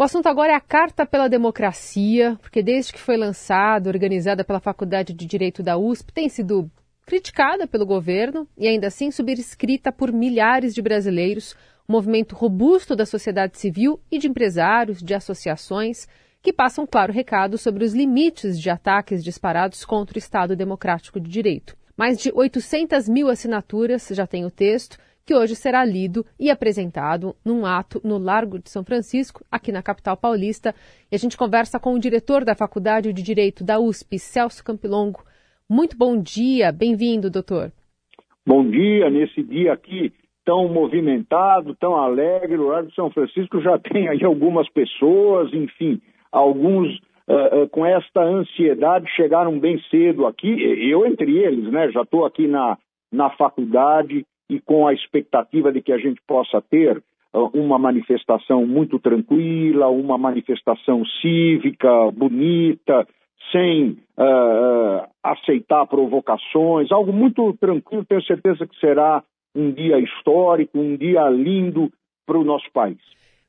O assunto agora é a Carta pela Democracia, porque desde que foi lançada, organizada pela Faculdade de Direito da USP, tem sido criticada pelo governo e ainda assim subscrita por milhares de brasileiros, um movimento robusto da sociedade civil e de empresários, de associações, que passam um claro recado sobre os limites de ataques disparados contra o Estado Democrático de Direito. Mais de 800 mil assinaturas já tem o texto que hoje será lido e apresentado num ato no Largo de São Francisco, aqui na capital paulista. E a gente conversa com o diretor da Faculdade de Direito da USP, Celso Campilongo. Muito bom dia, bem-vindo, doutor. Bom dia, nesse dia aqui tão movimentado, tão alegre, o Largo de São Francisco já tem aí algumas pessoas, enfim, alguns uh, uh, com esta ansiedade chegaram bem cedo aqui, eu entre eles, né, já estou aqui na, na faculdade, e com a expectativa de que a gente possa ter uh, uma manifestação muito tranquila, uma manifestação cívica, bonita, sem uh, aceitar provocações, algo muito tranquilo. Tenho certeza que será um dia histórico, um dia lindo para o nosso país.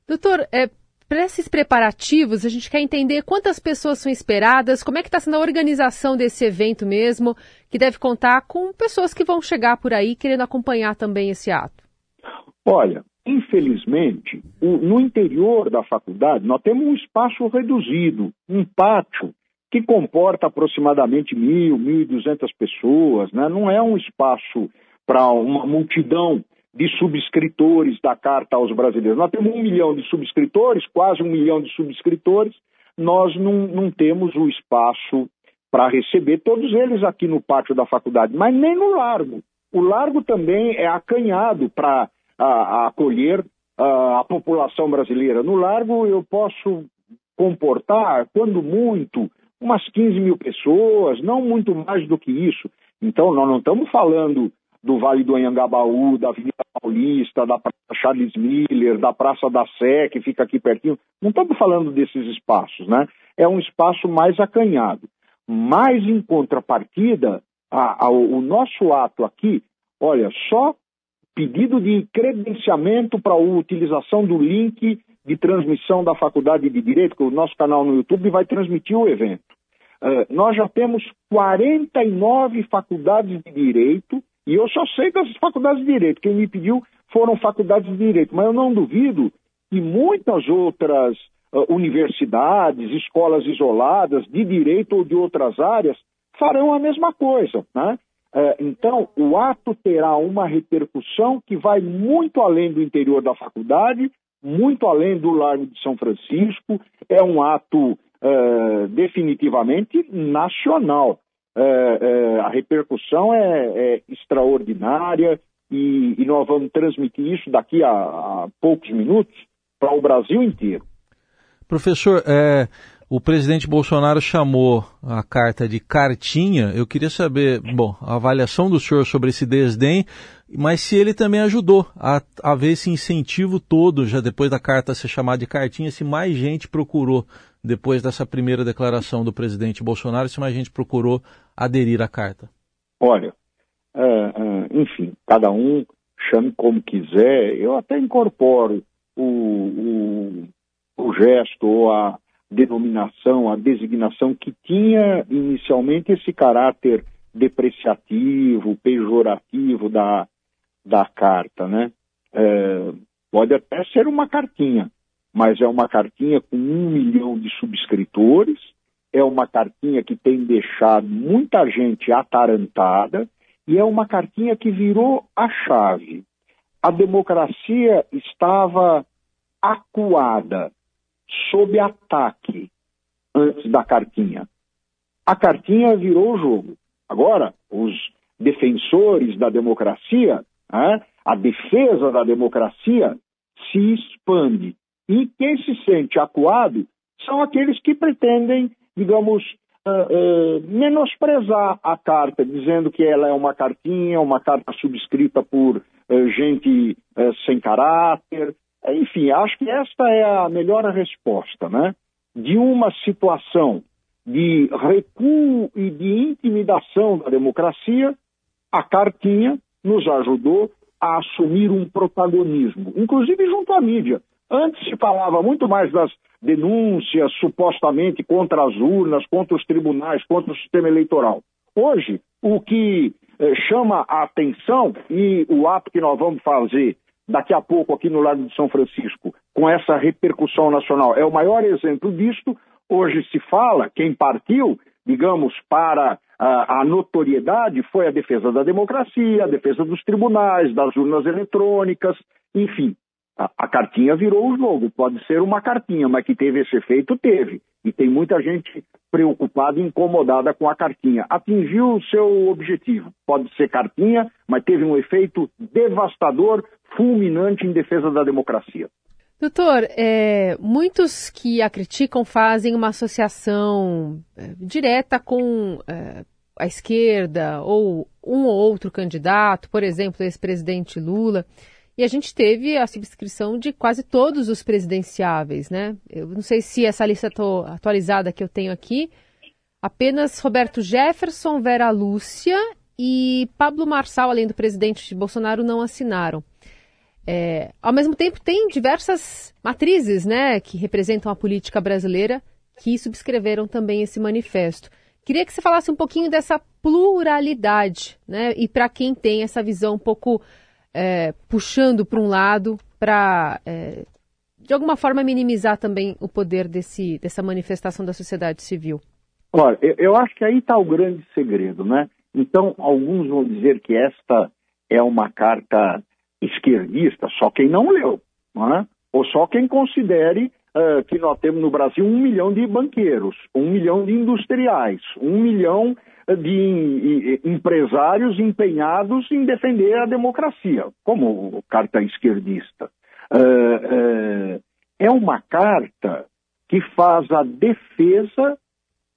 Doutor, é, para esses preparativos, a gente quer entender quantas pessoas são esperadas, como é que está sendo a organização desse evento mesmo, que deve contar com pessoas que vão chegar por aí querendo acompanhar também esse ato. Olha, infelizmente, o, no interior da faculdade, nós temos um espaço reduzido, um pátio que comporta aproximadamente mil, mil e duzentas pessoas, né? não é um espaço para uma multidão de subscritores da Carta aos Brasileiros. Nós temos um milhão de subscritores, quase um milhão de subscritores, nós não, não temos o espaço para receber todos eles aqui no pátio da faculdade, mas nem no largo. O largo também é acanhado para acolher a, a população brasileira. No largo eu posso comportar, quando muito, umas 15 mil pessoas, não muito mais do que isso. Então, nós não estamos falando do Vale do Anhangabaú, da Avenida Paulista, da Praça Charles Miller, da Praça da Sé, que fica aqui pertinho. Não estamos falando desses espaços, né? É um espaço mais acanhado. Mas, em contrapartida, a, a, o nosso ato aqui, olha, só pedido de credenciamento para a utilização do link de transmissão da Faculdade de Direito, que o nosso canal no YouTube vai transmitir o evento. Uh, nós já temos 49 faculdades de direito e eu só sei das faculdades de direito. Quem me pediu foram faculdades de direito, mas eu não duvido que muitas outras uh, universidades, escolas isoladas de direito ou de outras áreas farão a mesma coisa. Né? Uh, então, o ato terá uma repercussão que vai muito além do interior da faculdade, muito além do Largo de São Francisco. É um ato uh, definitivamente nacional é, é, a repercussão é, é extraordinária e, e, nós vamos transmitir isso daqui a, a poucos minutos para o Brasil inteiro. Professor, é, o presidente Bolsonaro chamou a carta de cartinha. Eu queria saber, bom, a avaliação do senhor sobre esse desdém, mas se ele também ajudou a, ver esse incentivo todo, já depois da carta ser chamada de cartinha, se mais gente procurou depois dessa primeira declaração do presidente Bolsonaro, se mais gente procurou aderir à carta? Olha, uh, uh, enfim, cada um chame como quiser, eu até incorporo o, o, o gesto ou a denominação, a designação que tinha inicialmente esse caráter depreciativo, pejorativo da, da carta, né? É, pode até ser uma cartinha, mas é uma cartinha com um milhão de subscritores, é uma cartinha que tem deixado muita gente atarantada e é uma cartinha que virou a chave. A democracia estava acuada, sob ataque, antes da cartinha. A cartinha virou o jogo. Agora, os defensores da democracia, né, a defesa da democracia, se expande. E quem se sente acuado são aqueles que pretendem, digamos, uh, uh, menosprezar a carta, dizendo que ela é uma cartinha, uma carta subscrita por uh, gente sem caráter. Enfim, acho que esta é a melhor resposta, né? De uma situação de recuo e de intimidação da democracia, a cartinha nos ajudou a assumir um protagonismo, inclusive junto à mídia Antes se falava muito mais das denúncias supostamente contra as urnas, contra os tribunais, contra o sistema eleitoral. Hoje, o que eh, chama a atenção e o ato que nós vamos fazer daqui a pouco aqui no Lago de São Francisco, com essa repercussão nacional, é o maior exemplo disto. Hoje se fala, quem partiu, digamos, para a notoriedade foi a defesa da democracia, a defesa dos tribunais, das urnas eletrônicas, enfim. A, a, cartinha virou o jogo. Pode ser uma cartinha, mas que teve esse efeito, teve. E tem muita gente preocupada e incomodada com a cartinha. Atingiu o seu objetivo. Pode ser cartinha, mas teve um efeito devastador, fulminante em defesa da democracia. Doutor, é, muitos que a criticam fazem uma associação é, direta com é, a esquerda ou um ou outro candidato, por exemplo, ex-presidente Lula. E a gente teve a subscrição de quase todos os presidenciáveis, né? Eu não sei se essa lista atualizada que eu tenho aqui, apenas Roberto Jefferson, Vera Lúcia e Pablo Marçal, além do presidente Bolsonaro, não assinaram. É, ao mesmo tempo, tem diversas matrizes, né, que representam a política brasileira que subscreveram também esse manifesto. Queria que você falasse um pouquinho dessa pluralidade, né, e para quem tem essa visão um pouco é, puxando para um lado para, é, de alguma forma, minimizar também o poder desse, dessa manifestação da sociedade civil? Olha, eu, eu acho que aí está o grande segredo, né? Então, alguns vão dizer que esta é uma carta esquerdista, só quem não leu, não é? ou só quem considere uh, que nós temos no Brasil um milhão de banqueiros, um milhão de industriais, um milhão de empresários empenhados em defender a democracia, como carta esquerdista. Uh, uh, é uma carta que faz a defesa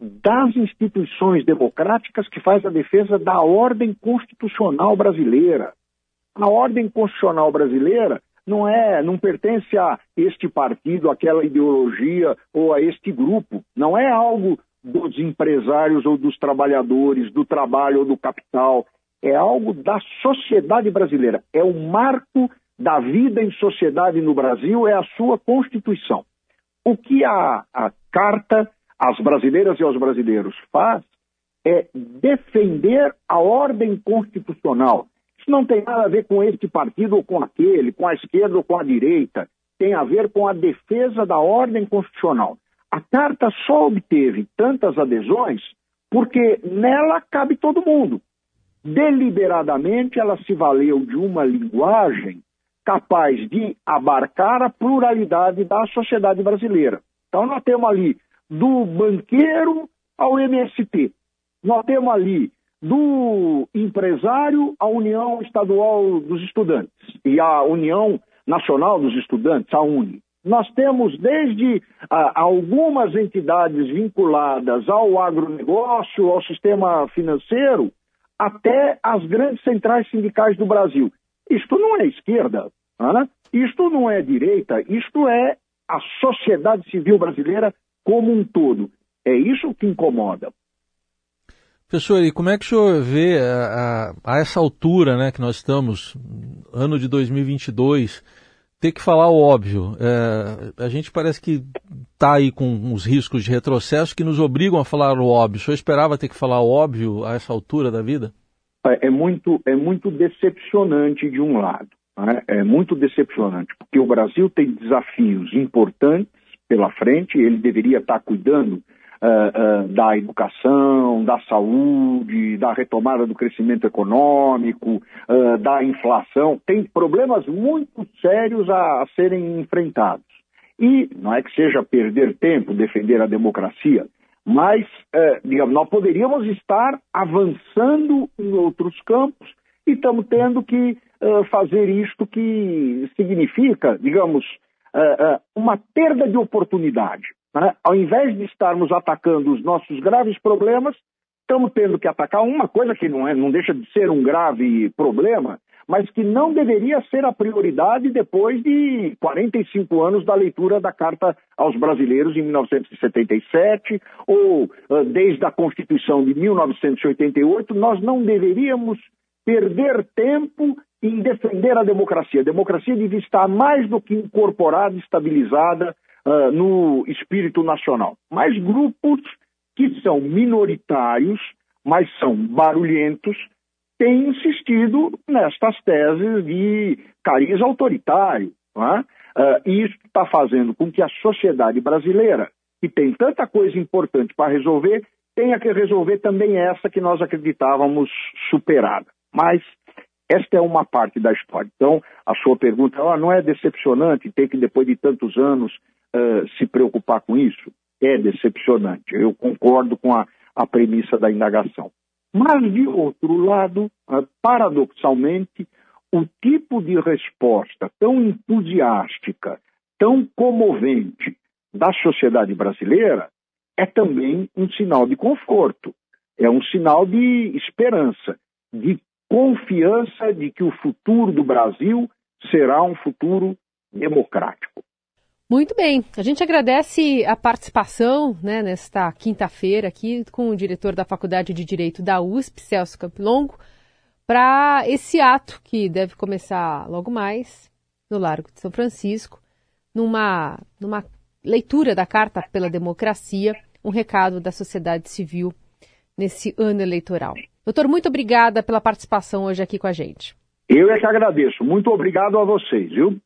das instituições democráticas, que faz a defesa da ordem constitucional brasileira. A ordem constitucional brasileira não é, não pertence a este partido, aquela ideologia ou a este grupo. Não é algo dos empresários ou dos trabalhadores, do trabalho ou do capital. É algo da sociedade brasileira. É o marco da vida em sociedade no Brasil, é a sua Constituição. O que a, a Carta às brasileiras e aos brasileiros faz é defender a ordem constitucional. Isso não tem nada a ver com este partido ou com aquele, com a esquerda ou com a direita. Tem a ver com a defesa da ordem constitucional. A carta só obteve tantas adesões porque nela cabe todo mundo. Deliberadamente, ela se valeu de uma linguagem capaz de abarcar a pluralidade da sociedade brasileira. Então, nós temos ali do banqueiro ao MST, nós temos ali do empresário à União Estadual dos Estudantes e à União Nacional dos Estudantes, a UNE. Nós temos desde ah, algumas entidades vinculadas ao agronegócio, ao sistema financeiro, até as grandes centrais sindicais do Brasil. Isto não é esquerda, né? isto não é direita, isto é a sociedade civil brasileira como um todo. É isso que incomoda. Professor, e como é que o senhor vê a, a, a essa altura né, que nós estamos, ano de 2022, ter que falar o óbvio. É, a gente parece que está aí com os riscos de retrocesso que nos obrigam a falar o óbvio. Senhor esperava ter que falar o óbvio a essa altura da vida? É, é muito, é muito decepcionante de um lado. Né? É muito decepcionante, porque o Brasil tem desafios importantes pela frente, ele deveria estar cuidando uh, uh, da educação, da saúde, da retomada do crescimento econômico, uh, da inflação. Tem problemas muito sérios a, a serem enfrentados. E não é que seja perder tempo defender a democracia, mas, digamos, nós poderíamos estar avançando em outros campos e estamos tendo que fazer isto que significa, digamos, uma perda de oportunidade. Né? Ao invés de estarmos atacando os nossos graves problemas, estamos tendo que atacar uma coisa que não, é, não deixa de ser um grave problema, mas que não deveria ser a prioridade depois de 45 anos da leitura da Carta aos Brasileiros em 1977, ou desde a Constituição de 1988, nós não deveríamos perder tempo em defender a democracia. A democracia devia estar mais do que incorporada, estabilizada uh, no espírito nacional. Mas grupos que são minoritários, mas são barulhentos, têm insistido nestas teses de cariz autoritário. Uh, e isso está fazendo com que a sociedade brasileira, que tem tanta coisa importante para resolver, tenha que resolver também essa que nós acreditávamos superada. Mas esta é uma parte da história. Então, a sua pergunta oh, não é decepcionante ter que, depois de tantos anos, uh, se preocupar com isso? É decepcionante. Eu concordo com a, a premissa da indagação. Mas, de outro lado, uh, paradoxalmente, o tipo de resposta tão entusiástica, tão comovente da sociedade brasileira é também um sinal de conforto, é um sinal de esperança, de confiança de que o futuro do Brasil será um futuro democrático. Muito bem, a gente agradece a participação né, nesta quinta-feira aqui com o diretor da Faculdade de Direito da USP, Celso Campilongo, para esse ato que deve começar logo mais no Largo de São Francisco, numa, numa leitura da Carta pela Democracia, um recado da sociedade civil nesse ano eleitoral. Doutor, muito obrigada pela participação hoje aqui com a gente. Eu é que agradeço. Muito obrigado a vocês, viu?